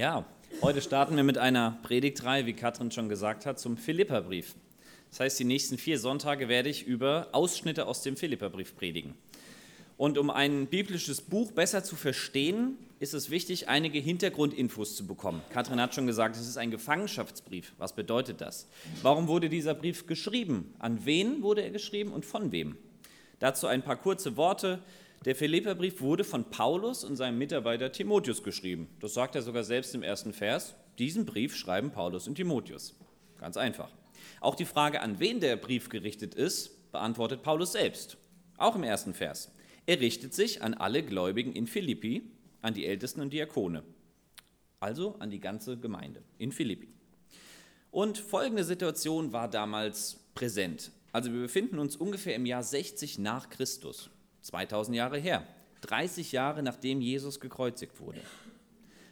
Ja, heute starten wir mit einer Predigtreihe, wie Katrin schon gesagt hat, zum Philipperbrief. Das heißt, die nächsten vier Sonntage werde ich über Ausschnitte aus dem Philipperbrief predigen. Und um ein biblisches Buch besser zu verstehen, ist es wichtig, einige Hintergrundinfos zu bekommen. Katrin hat schon gesagt, es ist ein Gefangenschaftsbrief. Was bedeutet das? Warum wurde dieser Brief geschrieben? An wen wurde er geschrieben und von wem? Dazu ein paar kurze Worte. Der Philipperbrief wurde von Paulus und seinem Mitarbeiter Timotheus geschrieben. Das sagt er sogar selbst im ersten Vers. Diesen Brief schreiben Paulus und Timotheus. Ganz einfach. Auch die Frage, an wen der Brief gerichtet ist, beantwortet Paulus selbst. Auch im ersten Vers. Er richtet sich an alle Gläubigen in Philippi, an die Ältesten und Diakone. Also an die ganze Gemeinde in Philippi. Und folgende Situation war damals präsent. Also wir befinden uns ungefähr im Jahr 60 nach Christus. 2000 Jahre her, 30 Jahre nachdem Jesus gekreuzigt wurde.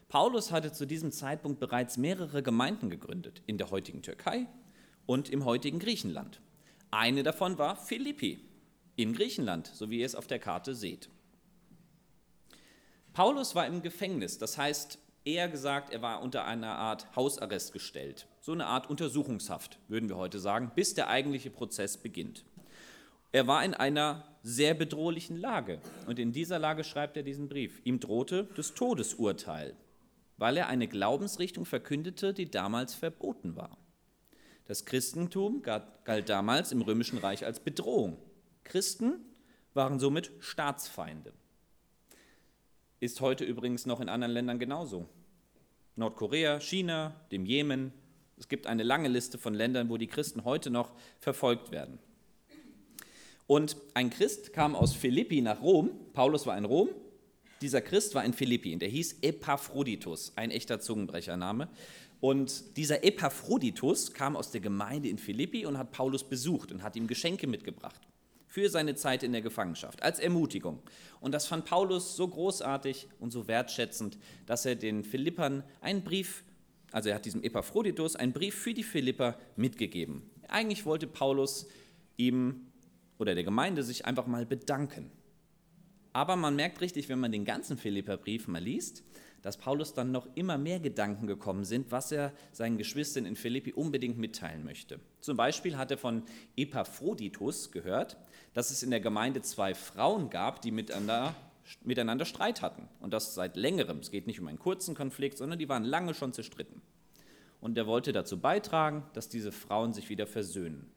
Paulus hatte zu diesem Zeitpunkt bereits mehrere Gemeinden gegründet, in der heutigen Türkei und im heutigen Griechenland. Eine davon war Philippi in Griechenland, so wie ihr es auf der Karte seht. Paulus war im Gefängnis, das heißt eher gesagt, er war unter einer Art Hausarrest gestellt, so eine Art Untersuchungshaft, würden wir heute sagen, bis der eigentliche Prozess beginnt. Er war in einer sehr bedrohlichen Lage. Und in dieser Lage schreibt er diesen Brief. Ihm drohte das Todesurteil, weil er eine Glaubensrichtung verkündete, die damals verboten war. Das Christentum galt damals im Römischen Reich als Bedrohung. Christen waren somit Staatsfeinde. Ist heute übrigens noch in anderen Ländern genauso. Nordkorea, China, dem Jemen. Es gibt eine lange Liste von Ländern, wo die Christen heute noch verfolgt werden. Und ein Christ kam aus Philippi nach Rom. Paulus war in Rom. Dieser Christ war in Philippi der hieß Epaphroditus, ein echter Zungenbrechername. Und dieser Epaphroditus kam aus der Gemeinde in Philippi und hat Paulus besucht und hat ihm Geschenke mitgebracht für seine Zeit in der Gefangenschaft, als Ermutigung. Und das fand Paulus so großartig und so wertschätzend, dass er den Philippern einen Brief, also er hat diesem Epaphroditus einen Brief für die Philipper mitgegeben. Eigentlich wollte Paulus ihm oder der Gemeinde sich einfach mal bedanken. Aber man merkt richtig, wenn man den ganzen Philipperbrief mal liest, dass Paulus dann noch immer mehr Gedanken gekommen sind, was er seinen Geschwistern in Philippi unbedingt mitteilen möchte. Zum Beispiel hat er von Epaphroditus gehört, dass es in der Gemeinde zwei Frauen gab, die miteinander, miteinander Streit hatten. Und das seit längerem. Es geht nicht um einen kurzen Konflikt, sondern die waren lange schon zerstritten. Und er wollte dazu beitragen, dass diese Frauen sich wieder versöhnen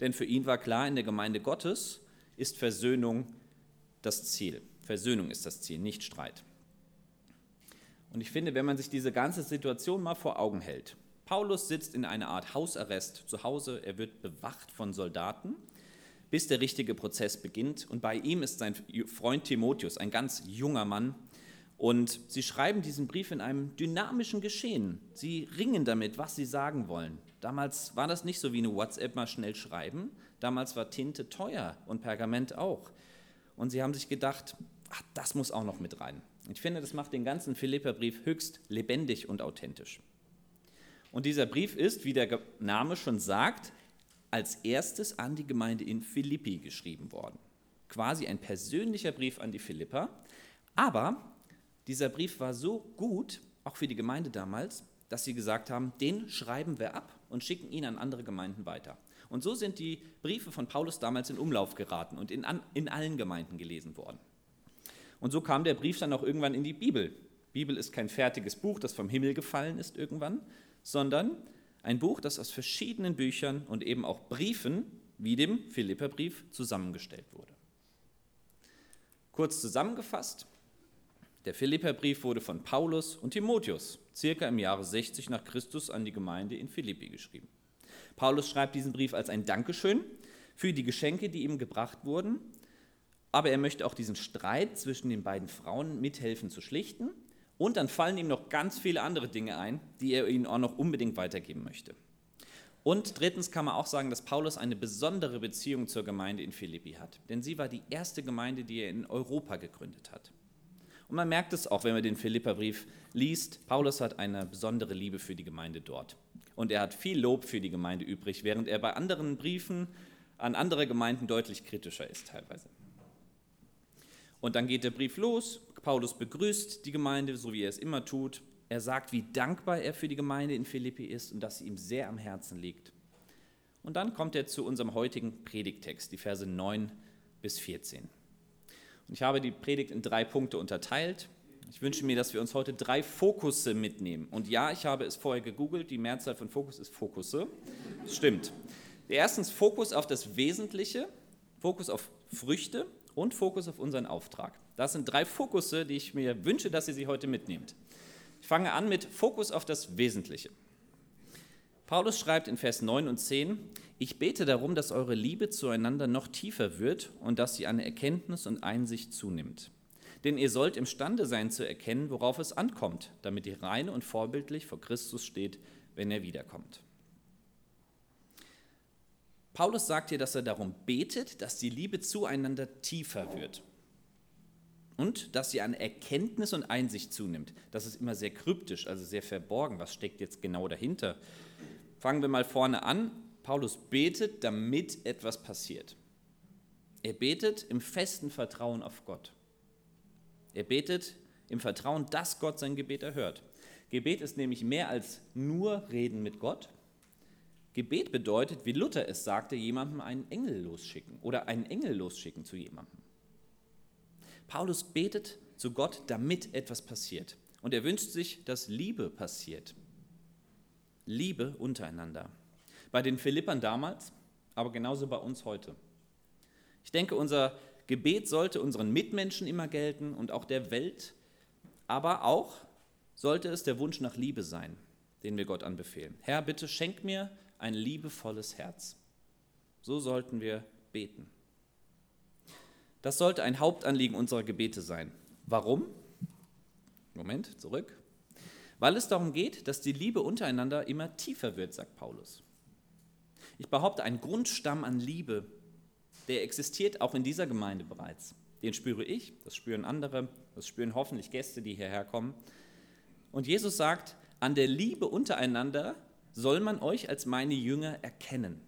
denn für ihn war klar, in der Gemeinde Gottes ist Versöhnung das Ziel. Versöhnung ist das Ziel, nicht Streit. Und ich finde, wenn man sich diese ganze Situation mal vor Augen hält, Paulus sitzt in einer Art Hausarrest zu Hause, er wird bewacht von Soldaten, bis der richtige Prozess beginnt. Und bei ihm ist sein Freund Timotheus, ein ganz junger Mann. Und sie schreiben diesen Brief in einem dynamischen Geschehen. Sie ringen damit, was sie sagen wollen. Damals war das nicht so wie eine WhatsApp mal schnell schreiben. Damals war Tinte teuer und Pergament auch. Und sie haben sich gedacht, ach, das muss auch noch mit rein. Ich finde, das macht den ganzen Philipperbrief höchst lebendig und authentisch. Und dieser Brief ist, wie der Name schon sagt, als erstes an die Gemeinde in Philippi geschrieben worden. Quasi ein persönlicher Brief an die Philipper. Aber dieser Brief war so gut, auch für die Gemeinde damals, dass sie gesagt haben, den schreiben wir ab und schicken ihn an andere Gemeinden weiter. Und so sind die Briefe von Paulus damals in Umlauf geraten und in, in allen Gemeinden gelesen worden. Und so kam der Brief dann auch irgendwann in die Bibel. Bibel ist kein fertiges Buch, das vom Himmel gefallen ist irgendwann, sondern ein Buch, das aus verschiedenen Büchern und eben auch Briefen, wie dem Philipperbrief, zusammengestellt wurde. Kurz zusammengefasst, der Philipperbrief wurde von Paulus und Timotheus circa im Jahre 60 nach Christus an die Gemeinde in Philippi geschrieben. Paulus schreibt diesen Brief als ein Dankeschön für die Geschenke, die ihm gebracht wurden, aber er möchte auch diesen Streit zwischen den beiden Frauen mithelfen zu schlichten und dann fallen ihm noch ganz viele andere Dinge ein, die er ihnen auch noch unbedingt weitergeben möchte. Und drittens kann man auch sagen, dass Paulus eine besondere Beziehung zur Gemeinde in Philippi hat, denn sie war die erste Gemeinde, die er in Europa gegründet hat. Und man merkt es auch, wenn man den Philipperbrief liest. Paulus hat eine besondere Liebe für die Gemeinde dort. Und er hat viel Lob für die Gemeinde übrig, während er bei anderen Briefen an andere Gemeinden deutlich kritischer ist teilweise. Und dann geht der Brief los. Paulus begrüßt die Gemeinde, so wie er es immer tut. Er sagt, wie dankbar er für die Gemeinde in Philippi ist und dass sie ihm sehr am Herzen liegt. Und dann kommt er zu unserem heutigen Predigtext, die Verse 9 bis 14. Ich habe die Predigt in drei Punkte unterteilt. Ich wünsche mir, dass wir uns heute drei Fokusse mitnehmen. Und ja, ich habe es vorher gegoogelt, die Mehrzahl von Fokus ist Fokusse. Das stimmt. Erstens Fokus auf das Wesentliche, Fokus auf Früchte und Fokus auf unseren Auftrag. Das sind drei Fokusse, die ich mir wünsche, dass ihr sie heute mitnehmt. Ich fange an mit Fokus auf das Wesentliche. Paulus schreibt in Vers 9 und 10, ich bete darum, dass eure Liebe zueinander noch tiefer wird und dass sie an Erkenntnis und Einsicht zunimmt. Denn ihr sollt imstande sein zu erkennen, worauf es ankommt, damit ihr rein und vorbildlich vor Christus steht, wenn er wiederkommt. Paulus sagt hier, dass er darum betet, dass die Liebe zueinander tiefer wird und dass sie an Erkenntnis und Einsicht zunimmt. Das ist immer sehr kryptisch, also sehr verborgen. Was steckt jetzt genau dahinter? Fangen wir mal vorne an. Paulus betet, damit etwas passiert. Er betet im festen Vertrauen auf Gott. Er betet im Vertrauen, dass Gott sein Gebet erhört. Gebet ist nämlich mehr als nur Reden mit Gott. Gebet bedeutet, wie Luther es sagte, jemandem einen Engel losschicken oder einen Engel losschicken zu jemandem. Paulus betet zu Gott, damit etwas passiert. Und er wünscht sich, dass Liebe passiert. Liebe untereinander. Bei den Philippern damals, aber genauso bei uns heute. Ich denke, unser Gebet sollte unseren Mitmenschen immer gelten und auch der Welt, aber auch sollte es der Wunsch nach Liebe sein, den wir Gott anbefehlen. Herr, bitte schenk mir ein liebevolles Herz. So sollten wir beten. Das sollte ein Hauptanliegen unserer Gebete sein. Warum? Moment, zurück. Weil es darum geht, dass die Liebe untereinander immer tiefer wird, sagt Paulus. Ich behaupte, ein Grundstamm an Liebe der existiert auch in dieser Gemeinde bereits. Den spüre ich, das spüren andere, das spüren hoffentlich Gäste, die hierher kommen. Und Jesus sagt, an der Liebe untereinander soll man euch als meine Jünger erkennen.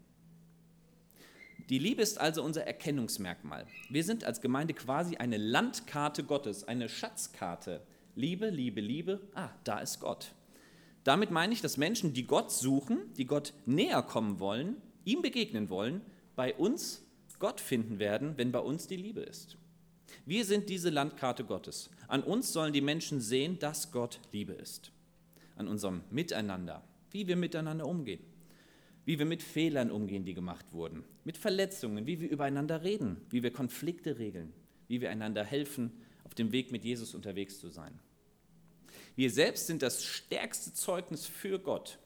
Die Liebe ist also unser Erkennungsmerkmal. Wir sind als Gemeinde quasi eine Landkarte Gottes, eine Schatzkarte. Liebe, Liebe, Liebe, ah, da ist Gott. Damit meine ich, dass Menschen, die Gott suchen, die Gott näher kommen wollen, ihm begegnen wollen, bei uns Gott finden werden, wenn bei uns die Liebe ist. Wir sind diese Landkarte Gottes. An uns sollen die Menschen sehen, dass Gott Liebe ist. An unserem Miteinander, wie wir miteinander umgehen, wie wir mit Fehlern umgehen, die gemacht wurden, mit Verletzungen, wie wir übereinander reden, wie wir Konflikte regeln, wie wir einander helfen, auf dem Weg mit Jesus unterwegs zu sein. Wir selbst sind das stärkste Zeugnis für Gott.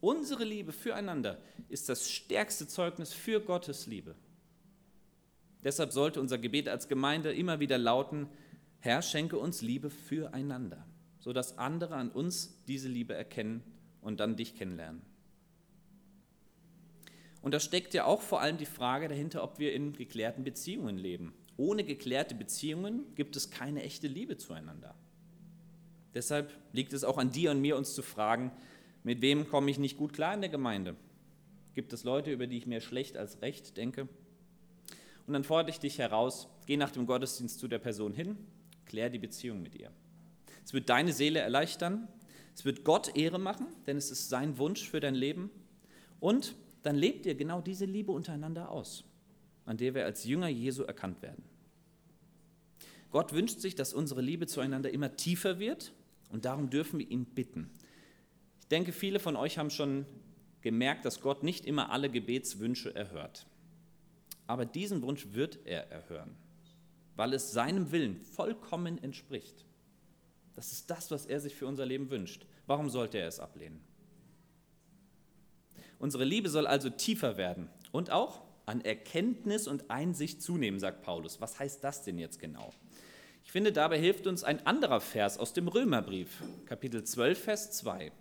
Unsere Liebe füreinander ist das stärkste Zeugnis für Gottes Liebe. Deshalb sollte unser Gebet als Gemeinde immer wieder lauten, Herr, schenke uns Liebe füreinander, sodass andere an uns diese Liebe erkennen und dann dich kennenlernen. Und da steckt ja auch vor allem die Frage dahinter, ob wir in geklärten Beziehungen leben. Ohne geklärte Beziehungen gibt es keine echte Liebe zueinander. Deshalb liegt es auch an dir und mir, uns zu fragen, mit wem komme ich nicht gut klar in der Gemeinde? Gibt es Leute, über die ich mehr schlecht als recht denke? Und dann fordere ich dich heraus, geh nach dem Gottesdienst zu der Person hin, klär die Beziehung mit ihr. Es wird deine Seele erleichtern, es wird Gott Ehre machen, denn es ist sein Wunsch für dein Leben. Und dann lebt ihr genau diese Liebe untereinander aus, an der wir als Jünger Jesu erkannt werden. Gott wünscht sich, dass unsere Liebe zueinander immer tiefer wird und darum dürfen wir ihn bitten. Ich denke, viele von euch haben schon gemerkt, dass Gott nicht immer alle Gebetswünsche erhört. Aber diesen Wunsch wird er erhören, weil es seinem Willen vollkommen entspricht. Das ist das, was er sich für unser Leben wünscht. Warum sollte er es ablehnen? Unsere Liebe soll also tiefer werden und auch an Erkenntnis und Einsicht zunehmen, sagt Paulus. Was heißt das denn jetzt genau? Ich finde, dabei hilft uns ein anderer Vers aus dem Römerbrief, Kapitel 12, Vers 2.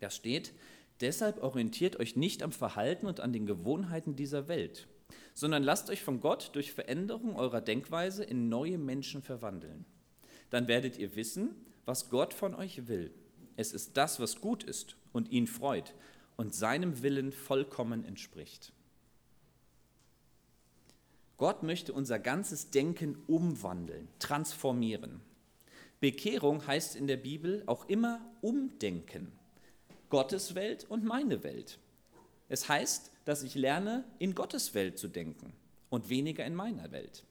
Da steht, deshalb orientiert euch nicht am Verhalten und an den Gewohnheiten dieser Welt, sondern lasst euch von Gott durch Veränderung eurer Denkweise in neue Menschen verwandeln. Dann werdet ihr wissen, was Gott von euch will. Es ist das, was gut ist und ihn freut und seinem Willen vollkommen entspricht. Gott möchte unser ganzes Denken umwandeln, transformieren. Bekehrung heißt in der Bibel auch immer umdenken. Gottes Welt und meine Welt. Es heißt, dass ich lerne, in Gottes Welt zu denken und weniger in meiner Welt.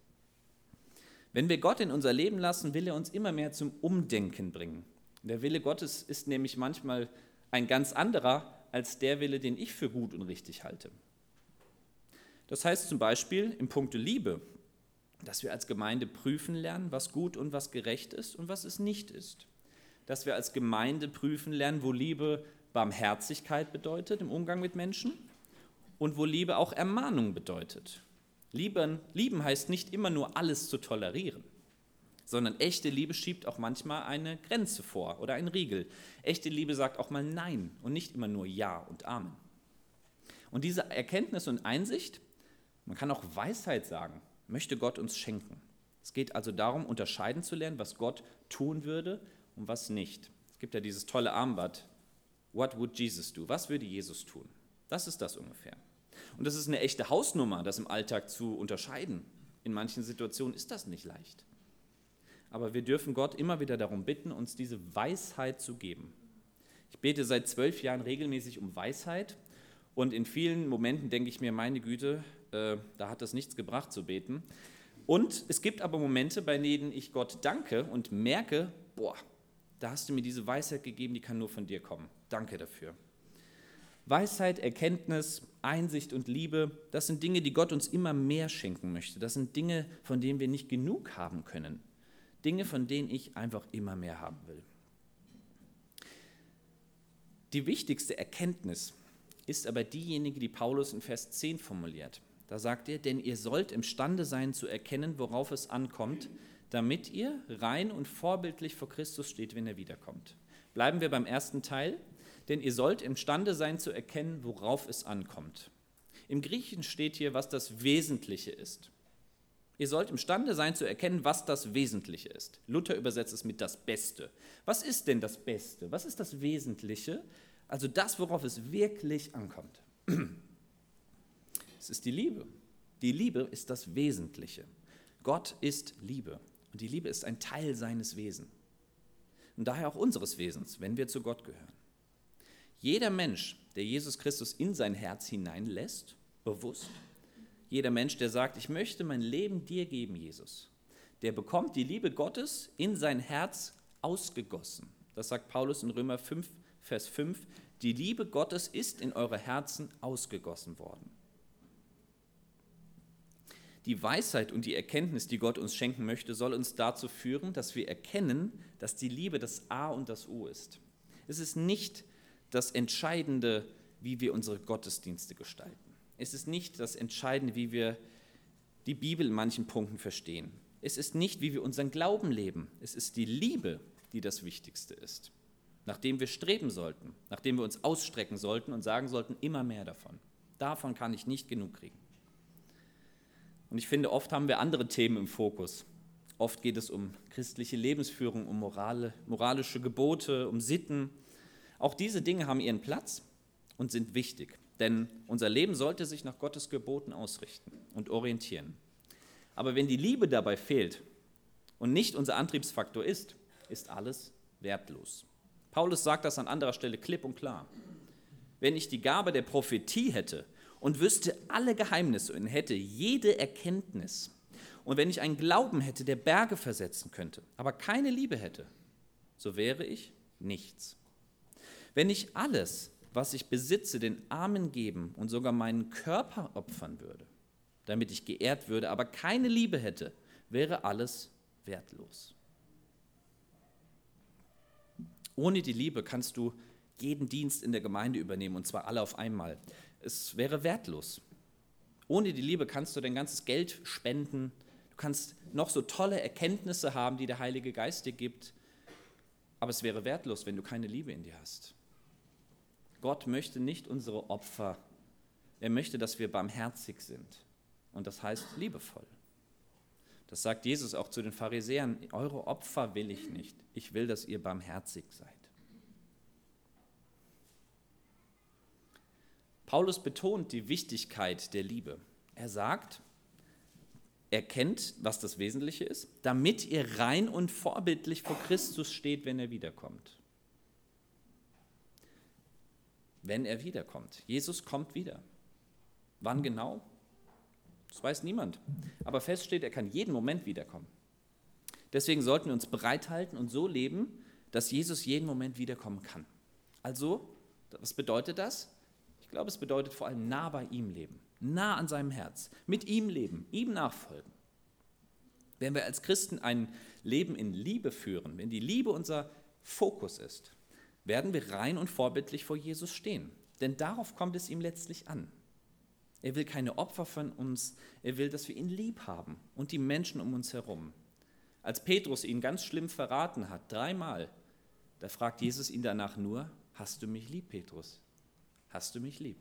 Wenn wir Gott in unser Leben lassen, will er uns immer mehr zum Umdenken bringen. Der Wille Gottes ist nämlich manchmal ein ganz anderer als der Wille, den ich für gut und richtig halte. Das heißt zum Beispiel im Punkte Liebe, dass wir als Gemeinde prüfen lernen, was gut und was gerecht ist und was es nicht ist. Dass wir als Gemeinde prüfen lernen, wo Liebe Barmherzigkeit bedeutet im Umgang mit Menschen und wo Liebe auch Ermahnung bedeutet. Lieben, lieben heißt nicht immer nur alles zu tolerieren, sondern echte Liebe schiebt auch manchmal eine Grenze vor oder einen Riegel. Echte Liebe sagt auch mal Nein und nicht immer nur Ja und Amen. Und diese Erkenntnis und Einsicht, man kann auch Weisheit sagen, möchte Gott uns schenken. Es geht also darum, unterscheiden zu lernen, was Gott tun würde und was nicht. Es gibt ja dieses tolle Armband, What would Jesus do? Was würde Jesus tun? Das ist das ungefähr. Und das ist eine echte Hausnummer, das im Alltag zu unterscheiden. In manchen Situationen ist das nicht leicht. Aber wir dürfen Gott immer wieder darum bitten, uns diese Weisheit zu geben. Ich bete seit zwölf Jahren regelmäßig um Weisheit und in vielen Momenten denke ich mir, meine Güte, äh, da hat das nichts gebracht zu beten. Und es gibt aber Momente, bei denen ich Gott danke und merke, boah, da hast du mir diese Weisheit gegeben, die kann nur von dir kommen. Danke dafür. Weisheit, Erkenntnis, Einsicht und Liebe, das sind Dinge, die Gott uns immer mehr schenken möchte. Das sind Dinge, von denen wir nicht genug haben können. Dinge, von denen ich einfach immer mehr haben will. Die wichtigste Erkenntnis ist aber diejenige, die Paulus in Vers 10 formuliert. Da sagt er, denn ihr sollt imstande sein zu erkennen, worauf es ankommt, damit ihr rein und vorbildlich vor Christus steht, wenn er wiederkommt. Bleiben wir beim ersten Teil denn ihr sollt imstande sein zu erkennen, worauf es ankommt. Im Griechen steht hier, was das Wesentliche ist. Ihr sollt imstande sein zu erkennen, was das Wesentliche ist. Luther übersetzt es mit das Beste. Was ist denn das Beste? Was ist das Wesentliche? Also das, worauf es wirklich ankommt. Es ist die Liebe. Die Liebe ist das Wesentliche. Gott ist Liebe. Und die Liebe ist ein Teil seines Wesens. Und daher auch unseres Wesens, wenn wir zu Gott gehören. Jeder Mensch, der Jesus Christus in sein Herz hineinlässt, bewusst, jeder Mensch, der sagt, ich möchte mein Leben dir geben, Jesus, der bekommt die Liebe Gottes in sein Herz ausgegossen. Das sagt Paulus in Römer 5, Vers 5. Die Liebe Gottes ist in eure Herzen ausgegossen worden. Die Weisheit und die Erkenntnis, die Gott uns schenken möchte, soll uns dazu führen, dass wir erkennen, dass die Liebe das A und das O ist. Es ist nicht das Entscheidende, wie wir unsere Gottesdienste gestalten. Es ist nicht das Entscheidende, wie wir die Bibel in manchen Punkten verstehen. Es ist nicht, wie wir unseren Glauben leben. Es ist die Liebe, die das Wichtigste ist, nach dem wir streben sollten, nach dem wir uns ausstrecken sollten und sagen sollten, immer mehr davon. Davon kann ich nicht genug kriegen. Und ich finde, oft haben wir andere Themen im Fokus. Oft geht es um christliche Lebensführung, um Morale, moralische Gebote, um Sitten, auch diese Dinge haben ihren Platz und sind wichtig, denn unser Leben sollte sich nach Gottes Geboten ausrichten und orientieren. Aber wenn die Liebe dabei fehlt und nicht unser Antriebsfaktor ist, ist alles wertlos. Paulus sagt das an anderer Stelle klipp und klar. Wenn ich die Gabe der Prophetie hätte und wüsste alle Geheimnisse und hätte jede Erkenntnis, und wenn ich einen Glauben hätte, der Berge versetzen könnte, aber keine Liebe hätte, so wäre ich nichts. Wenn ich alles, was ich besitze, den Armen geben und sogar meinen Körper opfern würde, damit ich geehrt würde, aber keine Liebe hätte, wäre alles wertlos. Ohne die Liebe kannst du jeden Dienst in der Gemeinde übernehmen, und zwar alle auf einmal. Es wäre wertlos. Ohne die Liebe kannst du dein ganzes Geld spenden, du kannst noch so tolle Erkenntnisse haben, die der Heilige Geist dir gibt, aber es wäre wertlos, wenn du keine Liebe in dir hast. Gott möchte nicht unsere Opfer. Er möchte, dass wir barmherzig sind. Und das heißt liebevoll. Das sagt Jesus auch zu den Pharisäern. Eure Opfer will ich nicht. Ich will, dass ihr barmherzig seid. Paulus betont die Wichtigkeit der Liebe. Er sagt, erkennt, was das Wesentliche ist, damit ihr rein und vorbildlich vor Christus steht, wenn er wiederkommt. Wenn er wiederkommt. Jesus kommt wieder. Wann genau? Das weiß niemand. Aber fest steht, er kann jeden Moment wiederkommen. Deswegen sollten wir uns bereithalten und so leben, dass Jesus jeden Moment wiederkommen kann. Also, was bedeutet das? Ich glaube, es bedeutet vor allem nah bei ihm leben, nah an seinem Herz, mit ihm leben, ihm nachfolgen. Wenn wir als Christen ein Leben in Liebe führen, wenn die Liebe unser Fokus ist, werden wir rein und vorbildlich vor Jesus stehen. Denn darauf kommt es ihm letztlich an. Er will keine Opfer von uns, er will, dass wir ihn lieb haben und die Menschen um uns herum. Als Petrus ihn ganz schlimm verraten hat, dreimal, da fragt Jesus ihn danach nur, hast du mich lieb, Petrus? Hast du mich lieb?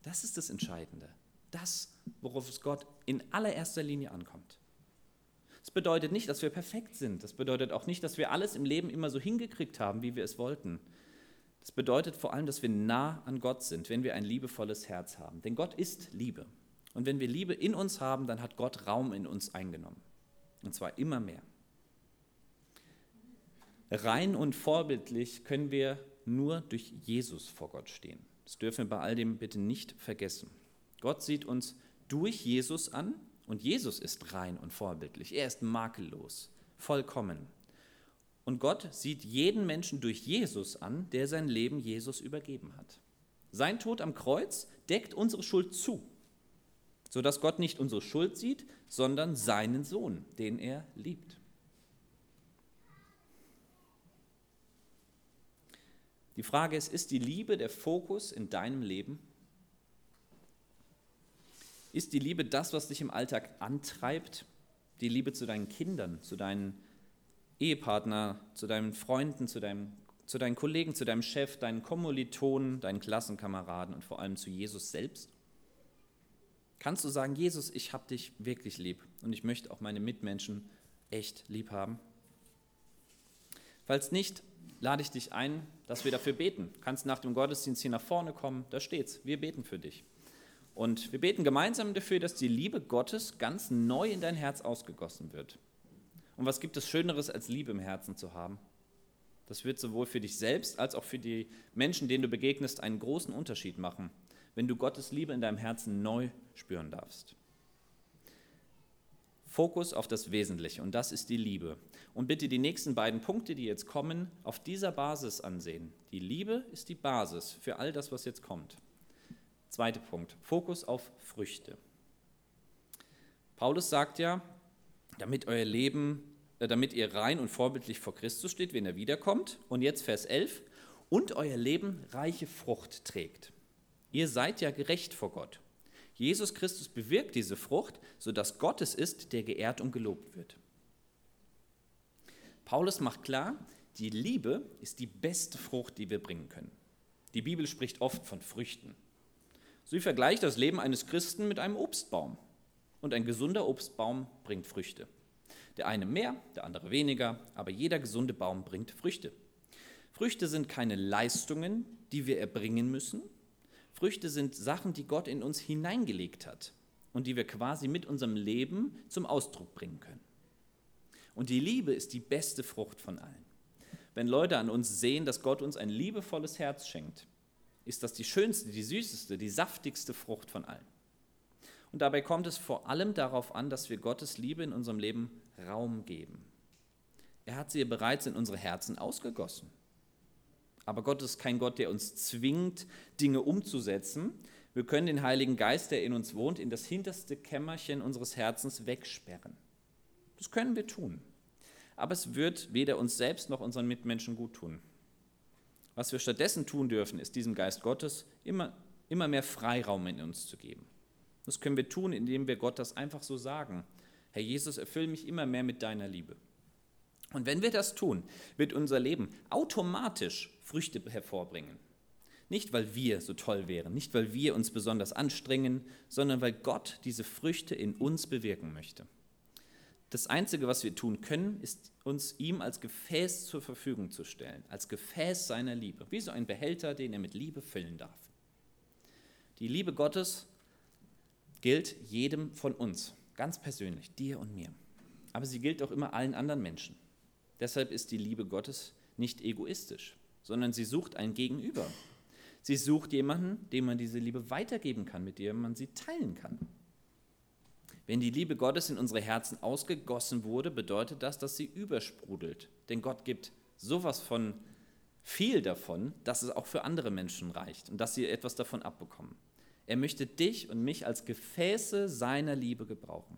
Das ist das Entscheidende. Das, worauf es Gott in allererster Linie ankommt. Das bedeutet nicht, dass wir perfekt sind. Das bedeutet auch nicht, dass wir alles im Leben immer so hingekriegt haben, wie wir es wollten. Das bedeutet vor allem, dass wir nah an Gott sind, wenn wir ein liebevolles Herz haben. Denn Gott ist Liebe. Und wenn wir Liebe in uns haben, dann hat Gott Raum in uns eingenommen. Und zwar immer mehr. Rein und vorbildlich können wir nur durch Jesus vor Gott stehen. Das dürfen wir bei all dem bitte nicht vergessen. Gott sieht uns durch Jesus an und Jesus ist rein und vorbildlich. Er ist makellos, vollkommen. Und Gott sieht jeden Menschen durch Jesus an, der sein Leben Jesus übergeben hat. Sein Tod am Kreuz deckt unsere Schuld zu, sodass Gott nicht unsere Schuld sieht, sondern seinen Sohn, den er liebt. Die Frage ist, ist die Liebe der Fokus in deinem Leben? Ist die Liebe das, was dich im Alltag antreibt? Die Liebe zu deinen Kindern, zu deinen Ehepartner, zu deinen Freunden, zu, deinem, zu deinen Kollegen, zu deinem Chef, deinen Kommilitonen, deinen Klassenkameraden und vor allem zu Jesus selbst? Kannst du sagen, Jesus, ich habe dich wirklich lieb und ich möchte auch meine Mitmenschen echt lieb haben? Falls nicht, lade ich dich ein, dass wir dafür beten. Du kannst nach dem Gottesdienst hier nach vorne kommen, da steht's. Wir beten für dich. Und wir beten gemeinsam dafür, dass die Liebe Gottes ganz neu in dein Herz ausgegossen wird. Und was gibt es Schöneres, als Liebe im Herzen zu haben? Das wird sowohl für dich selbst als auch für die Menschen, denen du begegnest, einen großen Unterschied machen, wenn du Gottes Liebe in deinem Herzen neu spüren darfst. Fokus auf das Wesentliche und das ist die Liebe. Und bitte die nächsten beiden Punkte, die jetzt kommen, auf dieser Basis ansehen. Die Liebe ist die Basis für all das, was jetzt kommt. Zweiter Punkt, Fokus auf Früchte. Paulus sagt ja, damit euer Leben, damit ihr rein und vorbildlich vor Christus steht, wenn er wiederkommt. Und jetzt Vers 11, und euer Leben reiche Frucht trägt. Ihr seid ja gerecht vor Gott. Jesus Christus bewirkt diese Frucht, sodass Gott es ist, der geehrt und gelobt wird. Paulus macht klar, die Liebe ist die beste Frucht, die wir bringen können. Die Bibel spricht oft von Früchten. Sie vergleicht das Leben eines Christen mit einem Obstbaum. Und ein gesunder Obstbaum bringt Früchte. Der eine mehr, der andere weniger, aber jeder gesunde Baum bringt Früchte. Früchte sind keine Leistungen, die wir erbringen müssen. Früchte sind Sachen, die Gott in uns hineingelegt hat und die wir quasi mit unserem Leben zum Ausdruck bringen können. Und die Liebe ist die beste Frucht von allen. Wenn Leute an uns sehen, dass Gott uns ein liebevolles Herz schenkt, ist das die schönste, die süßeste, die saftigste Frucht von allen. Und dabei kommt es vor allem darauf an, dass wir Gottes Liebe in unserem Leben Raum geben. Er hat sie bereits in unsere Herzen ausgegossen. Aber Gott ist kein Gott, der uns zwingt, Dinge umzusetzen. Wir können den Heiligen Geist, der in uns wohnt, in das hinterste Kämmerchen unseres Herzens wegsperren. Das können wir tun. Aber es wird weder uns selbst noch unseren Mitmenschen gut tun. Was wir stattdessen tun dürfen, ist diesem Geist Gottes immer, immer mehr Freiraum in uns zu geben. Das können wir tun, indem wir Gott das einfach so sagen. Herr Jesus, erfülle mich immer mehr mit deiner Liebe. Und wenn wir das tun, wird unser Leben automatisch Früchte hervorbringen. Nicht, weil wir so toll wären, nicht, weil wir uns besonders anstrengen, sondern weil Gott diese Früchte in uns bewirken möchte. Das Einzige, was wir tun können, ist uns ihm als Gefäß zur Verfügung zu stellen, als Gefäß seiner Liebe, wie so ein Behälter, den er mit Liebe füllen darf. Die Liebe Gottes gilt jedem von uns, ganz persönlich, dir und mir. Aber sie gilt auch immer allen anderen Menschen. Deshalb ist die Liebe Gottes nicht egoistisch, sondern sie sucht ein Gegenüber. Sie sucht jemanden, dem man diese Liebe weitergeben kann, mit dem man sie teilen kann. Wenn die Liebe Gottes in unsere Herzen ausgegossen wurde, bedeutet das, dass sie übersprudelt. Denn Gott gibt sowas von viel davon, dass es auch für andere Menschen reicht und dass sie etwas davon abbekommen. Er möchte dich und mich als Gefäße seiner Liebe gebrauchen.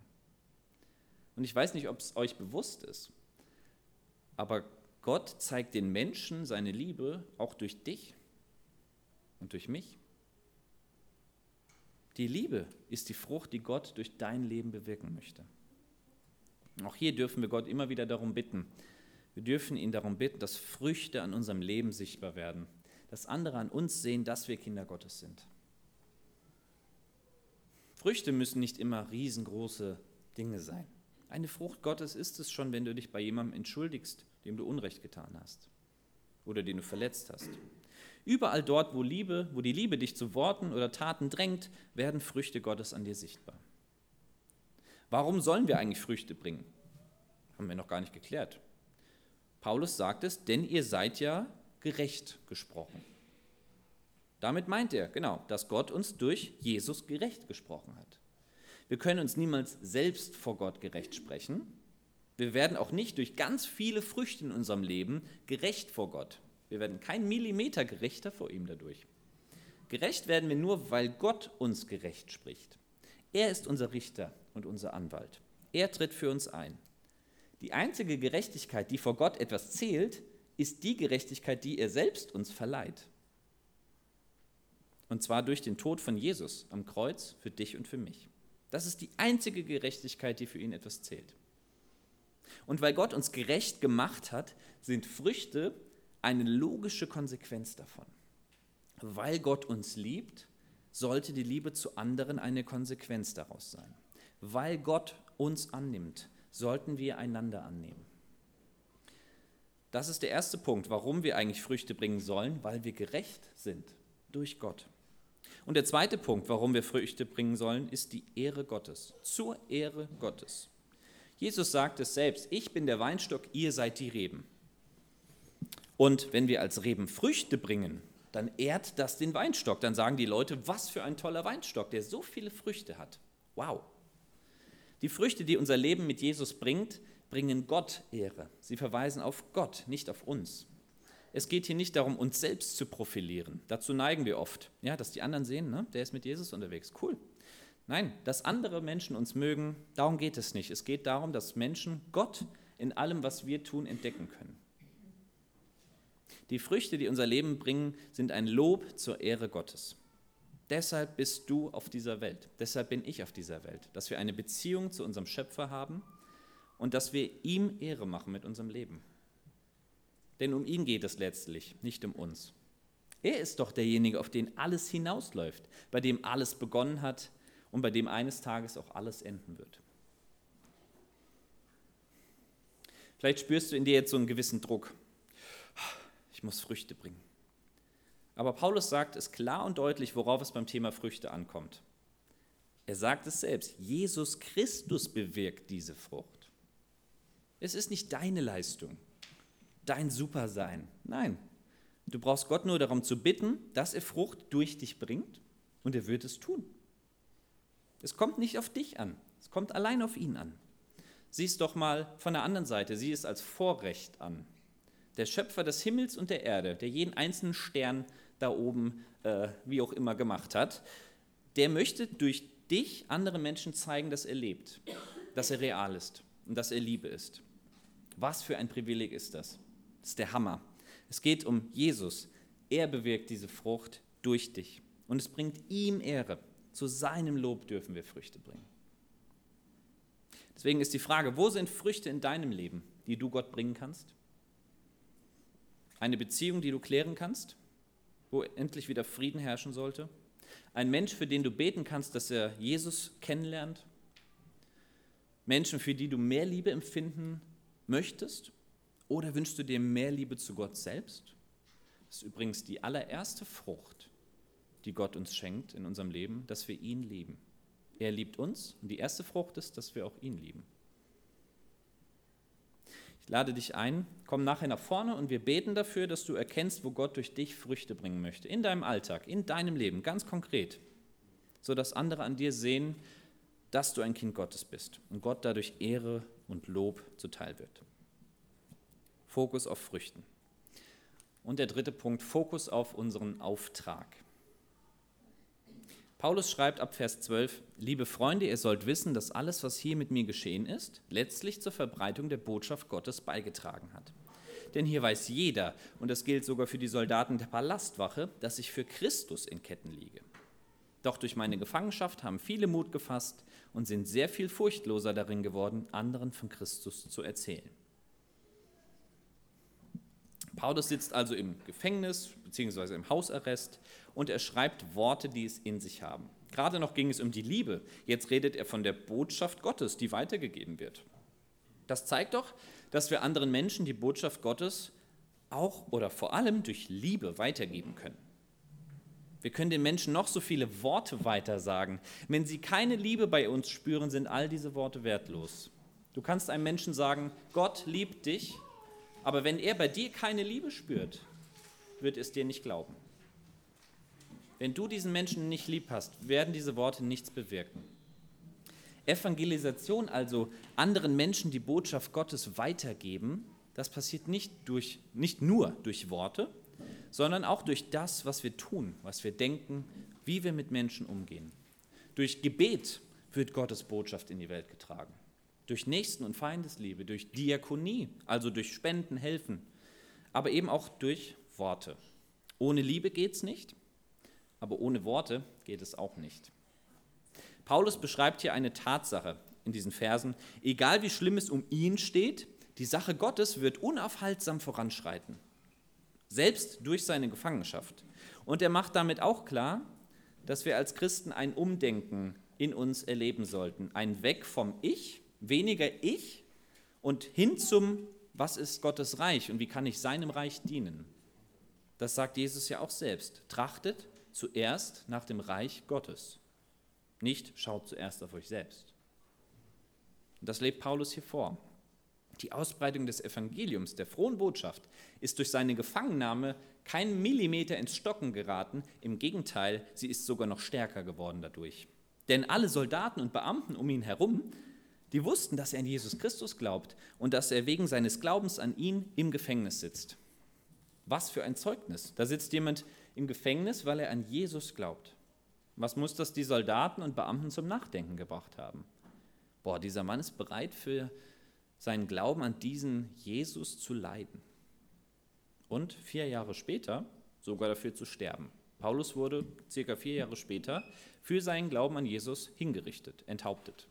Und ich weiß nicht, ob es euch bewusst ist, aber Gott zeigt den Menschen seine Liebe auch durch dich und durch mich. Die Liebe ist die Frucht, die Gott durch dein Leben bewirken möchte. Auch hier dürfen wir Gott immer wieder darum bitten. Wir dürfen ihn darum bitten, dass Früchte an unserem Leben sichtbar werden, dass andere an uns sehen, dass wir Kinder Gottes sind. Früchte müssen nicht immer riesengroße Dinge sein. Eine Frucht Gottes ist es schon, wenn du dich bei jemandem entschuldigst, dem du Unrecht getan hast oder den du verletzt hast. Überall dort, wo Liebe, wo die Liebe dich zu Worten oder Taten drängt, werden Früchte Gottes an dir sichtbar. Warum sollen wir eigentlich Früchte bringen? Haben wir noch gar nicht geklärt. Paulus sagt es, denn ihr seid ja gerecht gesprochen. Damit meint er, genau, dass Gott uns durch Jesus gerecht gesprochen hat. Wir können uns niemals selbst vor Gott gerecht sprechen. Wir werden auch nicht durch ganz viele Früchte in unserem Leben gerecht vor Gott. Wir werden kein Millimeter gerechter vor ihm dadurch. Gerecht werden wir nur, weil Gott uns gerecht spricht. Er ist unser Richter und unser Anwalt. Er tritt für uns ein. Die einzige Gerechtigkeit, die vor Gott etwas zählt, ist die Gerechtigkeit, die er selbst uns verleiht. Und zwar durch den Tod von Jesus am Kreuz für dich und für mich. Das ist die einzige Gerechtigkeit, die für ihn etwas zählt. Und weil Gott uns gerecht gemacht hat, sind Früchte eine logische Konsequenz davon. Weil Gott uns liebt, sollte die Liebe zu anderen eine Konsequenz daraus sein. Weil Gott uns annimmt, sollten wir einander annehmen. Das ist der erste Punkt, warum wir eigentlich Früchte bringen sollen, weil wir gerecht sind durch Gott. Und der zweite Punkt, warum wir Früchte bringen sollen, ist die Ehre Gottes, zur Ehre Gottes. Jesus sagt es selbst, ich bin der Weinstock, ihr seid die Reben. Und wenn wir als Reben Früchte bringen, dann ehrt das den Weinstock. Dann sagen die Leute, was für ein toller Weinstock, der so viele Früchte hat. Wow. Die Früchte, die unser Leben mit Jesus bringt, bringen Gott Ehre. Sie verweisen auf Gott, nicht auf uns. Es geht hier nicht darum, uns selbst zu profilieren. Dazu neigen wir oft. Ja, dass die anderen sehen, ne? der ist mit Jesus unterwegs. Cool. Nein, dass andere Menschen uns mögen, darum geht es nicht. Es geht darum, dass Menschen Gott in allem, was wir tun, entdecken können. Die Früchte, die unser Leben bringen, sind ein Lob zur Ehre Gottes. Deshalb bist du auf dieser Welt. Deshalb bin ich auf dieser Welt. Dass wir eine Beziehung zu unserem Schöpfer haben und dass wir ihm Ehre machen mit unserem Leben. Denn um ihn geht es letztlich, nicht um uns. Er ist doch derjenige, auf den alles hinausläuft, bei dem alles begonnen hat und bei dem eines Tages auch alles enden wird. Vielleicht spürst du in dir jetzt so einen gewissen Druck ich muss Früchte bringen. Aber Paulus sagt es klar und deutlich, worauf es beim Thema Früchte ankommt. Er sagt es selbst, Jesus Christus bewirkt diese Frucht. Es ist nicht deine Leistung, dein Supersein. Nein, du brauchst Gott nur darum zu bitten, dass er Frucht durch dich bringt und er wird es tun. Es kommt nicht auf dich an, es kommt allein auf ihn an. Sieh es doch mal von der anderen Seite, sieh es als Vorrecht an der Schöpfer des Himmels und der Erde, der jeden einzelnen Stern da oben, äh, wie auch immer, gemacht hat, der möchte durch dich anderen Menschen zeigen, dass er lebt, dass er real ist und dass er Liebe ist. Was für ein Privileg ist das? Das ist der Hammer. Es geht um Jesus. Er bewirkt diese Frucht durch dich. Und es bringt ihm Ehre. Zu seinem Lob dürfen wir Früchte bringen. Deswegen ist die Frage, wo sind Früchte in deinem Leben, die du Gott bringen kannst? Eine Beziehung, die du klären kannst, wo endlich wieder Frieden herrschen sollte. Ein Mensch, für den du beten kannst, dass er Jesus kennenlernt. Menschen, für die du mehr Liebe empfinden möchtest. Oder wünschst du dir mehr Liebe zu Gott selbst? Das ist übrigens die allererste Frucht, die Gott uns schenkt in unserem Leben, dass wir ihn lieben. Er liebt uns und die erste Frucht ist, dass wir auch ihn lieben. Ich lade dich ein, komm nachher nach vorne und wir beten dafür, dass du erkennst, wo Gott durch dich Früchte bringen möchte. In deinem Alltag, in deinem Leben, ganz konkret. Sodass andere an dir sehen, dass du ein Kind Gottes bist und Gott dadurch Ehre und Lob zuteil wird. Fokus auf Früchten. Und der dritte Punkt, Fokus auf unseren Auftrag. Paulus schreibt ab Vers 12, liebe Freunde, ihr sollt wissen, dass alles, was hier mit mir geschehen ist, letztlich zur Verbreitung der Botschaft Gottes beigetragen hat. Denn hier weiß jeder, und das gilt sogar für die Soldaten der Palastwache, dass ich für Christus in Ketten liege. Doch durch meine Gefangenschaft haben viele Mut gefasst und sind sehr viel furchtloser darin geworden, anderen von Christus zu erzählen. Paulus sitzt also im Gefängnis bzw. im Hausarrest und er schreibt Worte, die es in sich haben. Gerade noch ging es um die Liebe, jetzt redet er von der Botschaft Gottes, die weitergegeben wird. Das zeigt doch, dass wir anderen Menschen die Botschaft Gottes auch oder vor allem durch Liebe weitergeben können. Wir können den Menschen noch so viele Worte weitersagen. Wenn sie keine Liebe bei uns spüren, sind all diese Worte wertlos. Du kannst einem Menschen sagen, Gott liebt dich, aber wenn er bei dir keine Liebe spürt, wird es dir nicht glauben. Wenn du diesen Menschen nicht lieb hast, werden diese Worte nichts bewirken. Evangelisation, also anderen Menschen die Botschaft Gottes weitergeben, das passiert nicht, durch, nicht nur durch Worte, sondern auch durch das, was wir tun, was wir denken, wie wir mit Menschen umgehen. Durch Gebet wird Gottes Botschaft in die Welt getragen durch Nächsten- und Feindesliebe, durch Diakonie, also durch Spenden, Helfen, aber eben auch durch Worte. Ohne Liebe geht es nicht, aber ohne Worte geht es auch nicht. Paulus beschreibt hier eine Tatsache in diesen Versen. Egal wie schlimm es um ihn steht, die Sache Gottes wird unaufhaltsam voranschreiten, selbst durch seine Gefangenschaft. Und er macht damit auch klar, dass wir als Christen ein Umdenken in uns erleben sollten. Ein Weg vom Ich weniger ich und hin zum, was ist Gottes Reich und wie kann ich seinem Reich dienen. Das sagt Jesus ja auch selbst. Trachtet zuerst nach dem Reich Gottes. Nicht schaut zuerst auf euch selbst. Und das lebt Paulus hier vor. Die Ausbreitung des Evangeliums, der frohen Botschaft, ist durch seine Gefangennahme kein Millimeter ins Stocken geraten. Im Gegenteil, sie ist sogar noch stärker geworden dadurch. Denn alle Soldaten und Beamten um ihn herum die wussten, dass er an Jesus Christus glaubt und dass er wegen seines Glaubens an ihn im Gefängnis sitzt. Was für ein Zeugnis. Da sitzt jemand im Gefängnis, weil er an Jesus glaubt. Was muss das die Soldaten und Beamten zum Nachdenken gebracht haben? Boah, dieser Mann ist bereit für seinen Glauben an diesen Jesus zu leiden. Und vier Jahre später sogar dafür zu sterben. Paulus wurde circa vier Jahre später für seinen Glauben an Jesus hingerichtet, enthauptet.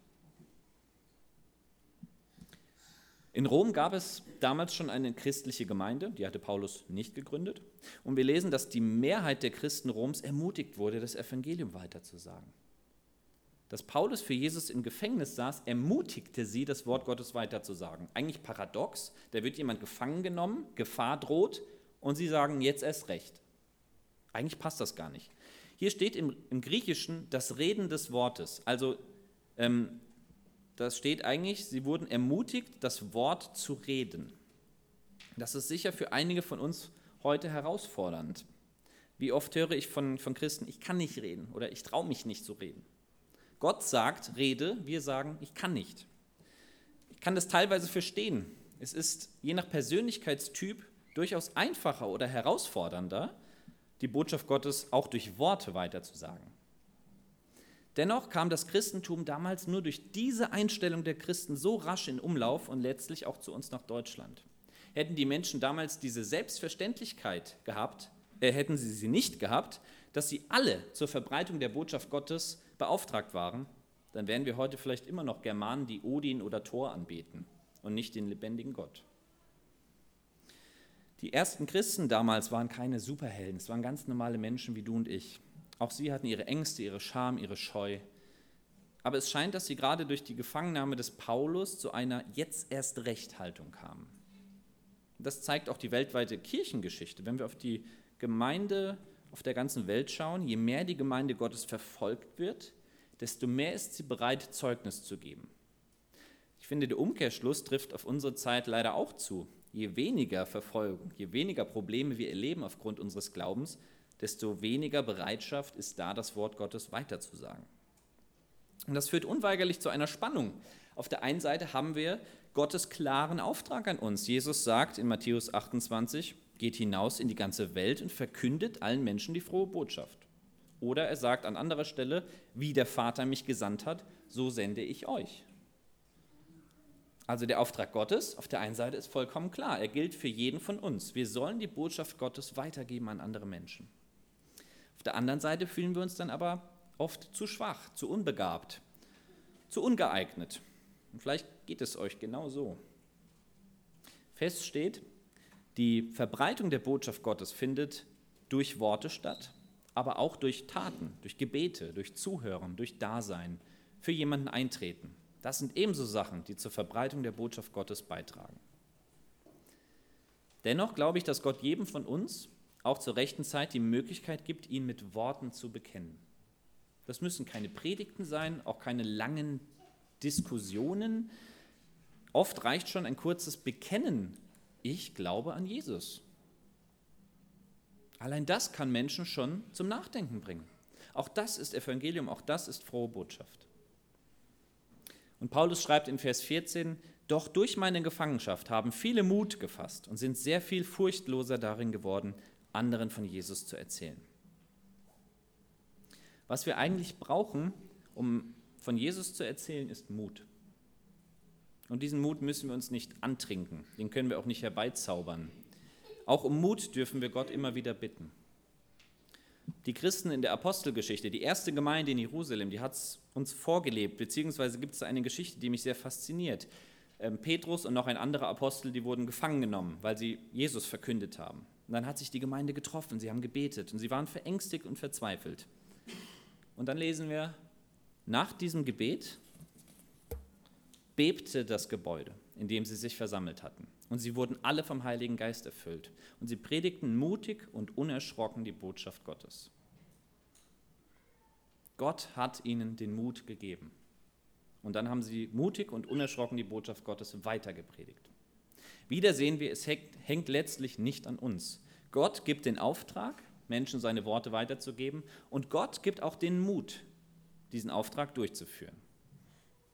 In Rom gab es damals schon eine christliche Gemeinde, die hatte Paulus nicht gegründet. Und wir lesen, dass die Mehrheit der Christen Roms ermutigt wurde, das Evangelium weiterzusagen. Dass Paulus für Jesus im Gefängnis saß, ermutigte sie, das Wort Gottes weiterzusagen. Eigentlich paradox, da wird jemand gefangen genommen, Gefahr droht und sie sagen jetzt erst recht. Eigentlich passt das gar nicht. Hier steht im, im Griechischen das Reden des Wortes. Also ähm, das steht eigentlich, sie wurden ermutigt, das Wort zu reden. Das ist sicher für einige von uns heute herausfordernd. Wie oft höre ich von, von Christen, ich kann nicht reden oder ich traue mich nicht zu reden. Gott sagt, rede, wir sagen, ich kann nicht. Ich kann das teilweise verstehen. Es ist je nach Persönlichkeitstyp durchaus einfacher oder herausfordernder, die Botschaft Gottes auch durch Worte weiterzusagen. Dennoch kam das Christentum damals nur durch diese Einstellung der Christen so rasch in Umlauf und letztlich auch zu uns nach Deutschland. Hätten die Menschen damals diese Selbstverständlichkeit gehabt, äh, hätten sie sie nicht gehabt, dass sie alle zur Verbreitung der Botschaft Gottes beauftragt waren, dann wären wir heute vielleicht immer noch Germanen, die Odin oder Thor anbeten und nicht den lebendigen Gott. Die ersten Christen damals waren keine Superhelden, es waren ganz normale Menschen wie du und ich. Auch sie hatten ihre Ängste, ihre Scham, ihre Scheu. Aber es scheint, dass sie gerade durch die Gefangennahme des Paulus zu einer jetzt erst Recht-Haltung kamen. Das zeigt auch die weltweite Kirchengeschichte. Wenn wir auf die Gemeinde auf der ganzen Welt schauen, je mehr die Gemeinde Gottes verfolgt wird, desto mehr ist sie bereit, Zeugnis zu geben. Ich finde, der Umkehrschluss trifft auf unsere Zeit leider auch zu. Je weniger Verfolgung, je weniger Probleme wir erleben aufgrund unseres Glaubens, desto weniger Bereitschaft ist da, das Wort Gottes weiterzusagen. Und das führt unweigerlich zu einer Spannung. Auf der einen Seite haben wir Gottes klaren Auftrag an uns. Jesus sagt in Matthäus 28, geht hinaus in die ganze Welt und verkündet allen Menschen die frohe Botschaft. Oder er sagt an anderer Stelle, wie der Vater mich gesandt hat, so sende ich euch. Also der Auftrag Gottes auf der einen Seite ist vollkommen klar. Er gilt für jeden von uns. Wir sollen die Botschaft Gottes weitergeben an andere Menschen. Auf der anderen Seite fühlen wir uns dann aber oft zu schwach, zu unbegabt, zu ungeeignet. Und vielleicht geht es euch genau so. Fest steht, die Verbreitung der Botschaft Gottes findet durch Worte statt, aber auch durch Taten, durch Gebete, durch Zuhören, durch Dasein, für jemanden eintreten. Das sind ebenso Sachen, die zur Verbreitung der Botschaft Gottes beitragen. Dennoch glaube ich, dass Gott jedem von uns auch zur rechten Zeit die Möglichkeit gibt, ihn mit Worten zu bekennen. Das müssen keine Predigten sein, auch keine langen Diskussionen. Oft reicht schon ein kurzes Bekennen. Ich glaube an Jesus. Allein das kann Menschen schon zum Nachdenken bringen. Auch das ist Evangelium, auch das ist frohe Botschaft. Und Paulus schreibt in Vers 14, doch durch meine Gefangenschaft haben viele Mut gefasst und sind sehr viel furchtloser darin geworden, anderen von Jesus zu erzählen. Was wir eigentlich brauchen, um von Jesus zu erzählen, ist Mut. Und diesen Mut müssen wir uns nicht antrinken, den können wir auch nicht herbeizaubern. Auch um Mut dürfen wir Gott immer wieder bitten. Die Christen in der Apostelgeschichte, die erste Gemeinde in Jerusalem, die hat es uns vorgelebt, beziehungsweise gibt es eine Geschichte, die mich sehr fasziniert. Ähm, Petrus und noch ein anderer Apostel, die wurden gefangen genommen, weil sie Jesus verkündet haben. Und dann hat sich die Gemeinde getroffen, sie haben gebetet und sie waren verängstigt und verzweifelt. Und dann lesen wir, nach diesem Gebet bebte das Gebäude, in dem sie sich versammelt hatten. Und sie wurden alle vom Heiligen Geist erfüllt. Und sie predigten mutig und unerschrocken die Botschaft Gottes. Gott hat ihnen den Mut gegeben. Und dann haben sie mutig und unerschrocken die Botschaft Gottes weitergepredigt. Wieder sehen wir, es hängt letztlich nicht an uns. Gott gibt den Auftrag, Menschen seine Worte weiterzugeben, und Gott gibt auch den Mut, diesen Auftrag durchzuführen.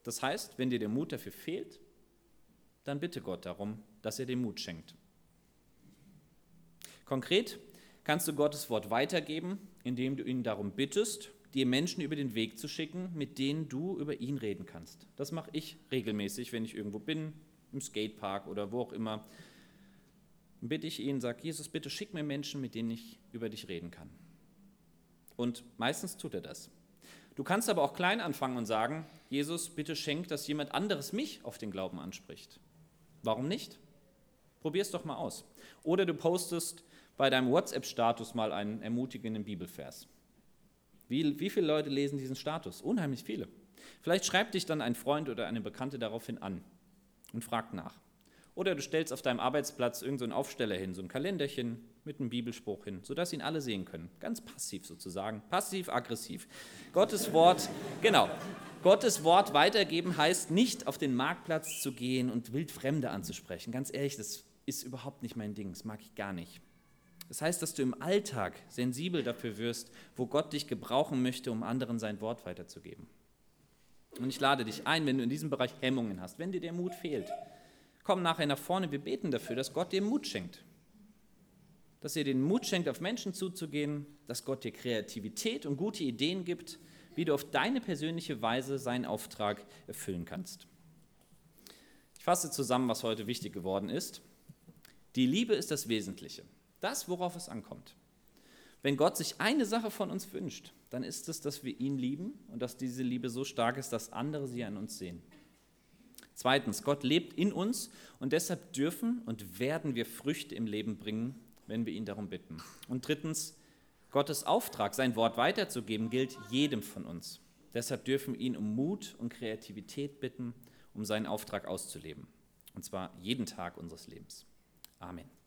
Das heißt, wenn dir der Mut dafür fehlt, dann bitte Gott darum, dass er den Mut schenkt. Konkret kannst du Gottes Wort weitergeben, indem du ihn darum bittest, dir Menschen über den Weg zu schicken, mit denen du über ihn reden kannst. Das mache ich regelmäßig, wenn ich irgendwo bin, im Skatepark oder wo auch immer. Bitte ich ihn, sage, Jesus, bitte schick mir Menschen, mit denen ich über dich reden kann. Und meistens tut er das. Du kannst aber auch klein anfangen und sagen, Jesus, bitte schenk, dass jemand anderes mich auf den Glauben anspricht. Warum nicht? Probier es doch mal aus. Oder du postest bei deinem WhatsApp-Status mal einen ermutigenden Bibelvers. Wie, wie viele Leute lesen diesen Status? Unheimlich viele. Vielleicht schreibt dich dann ein Freund oder eine Bekannte daraufhin an und fragt nach. Oder du stellst auf deinem Arbeitsplatz irgendeinen so Aufsteller hin, so ein Kalenderchen mit einem Bibelspruch hin, sodass ihn alle sehen können. Ganz passiv sozusagen, passiv-aggressiv. Gottes Wort, genau. Gottes Wort weitergeben heißt nicht auf den Marktplatz zu gehen und wildfremde anzusprechen. Ganz ehrlich, das ist überhaupt nicht mein Ding, das mag ich gar nicht. Das heißt, dass du im Alltag sensibel dafür wirst, wo Gott dich gebrauchen möchte, um anderen sein Wort weiterzugeben. Und ich lade dich ein, wenn du in diesem Bereich Hemmungen hast, wenn dir der Mut fehlt, komm nachher nach vorne, wir beten dafür, dass Gott dir Mut schenkt. Dass er den Mut schenkt, auf Menschen zuzugehen, dass Gott dir Kreativität und gute Ideen gibt, wie du auf deine persönliche Weise seinen Auftrag erfüllen kannst. Ich fasse zusammen, was heute wichtig geworden ist. Die Liebe ist das Wesentliche. Das, worauf es ankommt. Wenn Gott sich eine Sache von uns wünscht, dann ist es, dass wir ihn lieben und dass diese Liebe so stark ist, dass andere sie an uns sehen. Zweitens, Gott lebt in uns und deshalb dürfen und werden wir Früchte im Leben bringen, wenn wir ihn darum bitten. Und drittens, Gottes Auftrag, sein Wort weiterzugeben, gilt jedem von uns. Deshalb dürfen wir ihn um Mut und Kreativität bitten, um seinen Auftrag auszuleben. Und zwar jeden Tag unseres Lebens. Amen.